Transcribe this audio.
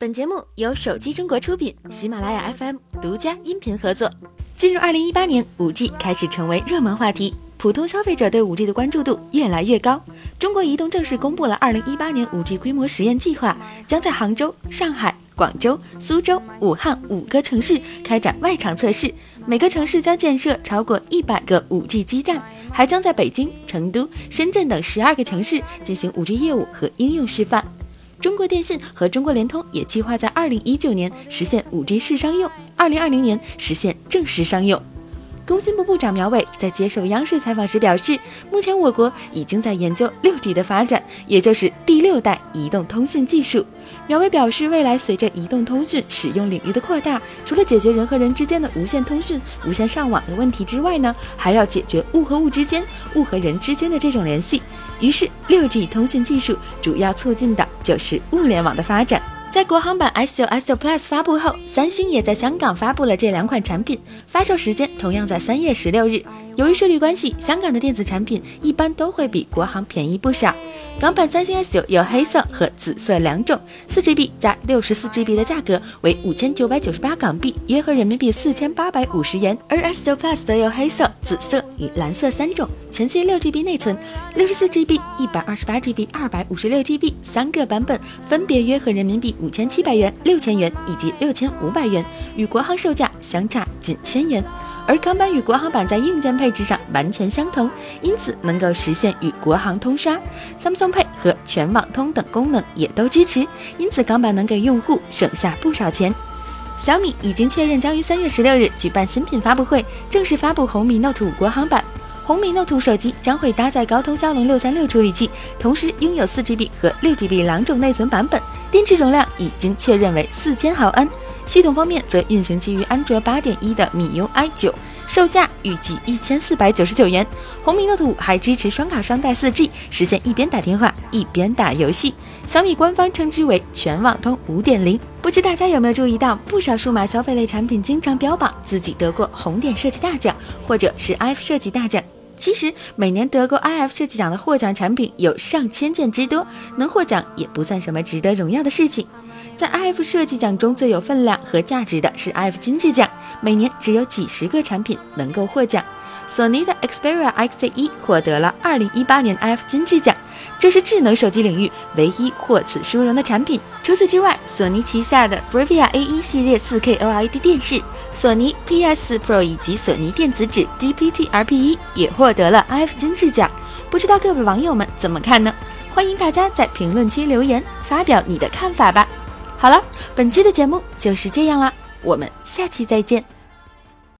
本节目由手机中国出品，喜马拉雅 FM 独家音频合作。进入二零一八年，五 G 开始成为热门话题，普通消费者对五 G 的关注度越来越高。中国移动正式公布了二零一八年五 G 规模实验计划，将在杭州、上海、广州、苏州、武汉五个城市开展外场测试，每个城市将建设超过一百个五 G 基站，还将在北京、成都、深圳等十二个城市进行五 G 业务和应用示范。中国电信和中国联通也计划在二零一九年实现五 G 试商用，二零二零年实现正式商用。工信部部长苗伟在接受央视采访时表示，目前我国已经在研究六 G 的发展，也就是第六代移动通信技术。苗伟表示，未来随着移动通讯使用领域的扩大，除了解决人和人之间的无线通讯、无线上网的问题之外呢，还要解决物和物之间、物和人之间的这种联系。于是，六 G 通信技术主要促进的就是物联网的发展。在国行版 S 九 S 九 Plus 发布后，三星也在香港发布了这两款产品，发售时间同样在三月十六日。由于税率关系，香港的电子产品一般都会比国行便宜不少。港版三星 S 九有黑色和紫色两种，四 GB 加六十四 GB 的价格为五千九百九十八港币，约合人民币四千八百五十元。而 S 九 Plus 则有黑色、紫色与蓝色三种，前期六 GB 内存，六十四 GB、一百二十八 GB、二百五十六 GB 三个版本，分别约合人民币五千七百元、六千元以及六千五百元，与国行售价相差仅千元。而港版与国行版在硬件配置上完全相同，因此能够实现与国行通刷，Samsung Pay 和全网通等功能也都支持，因此港版能给用户省下不少钱。小米已经确认将于三月十六日举办新品发布会，正式发布红米 Note 五国行版。红米 Note 五手机将会搭载高通骁龙六三六处理器，同时拥有四 GB 和六 GB 两种内存版本，电池容量已经确认为四千毫安。系统方面则运行基于安卓八点一的米 UI 九，售价预计一千四百九十九元。红米 Note 五还支持双卡双待四 G，实现一边打电话一边打游戏。小米官方称之为全网通五点零。不知大家有没有注意到，不少数码消费类产品经常标榜自己得过红点设计大奖，或者是 iF 设计大奖。其实每年得过 iF 设计奖的获奖产品有上千件之多，能获奖也不算什么值得荣耀的事情。在 iF 设计奖中最有分量和价值的是 iF 金质奖，每年只有几十个产品能够获奖。索尼的 Xperia XZ1 获得了2018年 iF 金质奖，这是智能手机领域唯一获此殊荣的产品。除此之外，索尼旗下的 Bravia A1 系列 4K OLED 电视、索尼 PS4 Pro 以及索尼电子纸 DPT-RP1 也获得了 iF 金质奖。不知道各位网友们怎么看呢？欢迎大家在评论区留言，发表你的看法吧。好了，本期的节目就是这样啦，我们下期再见。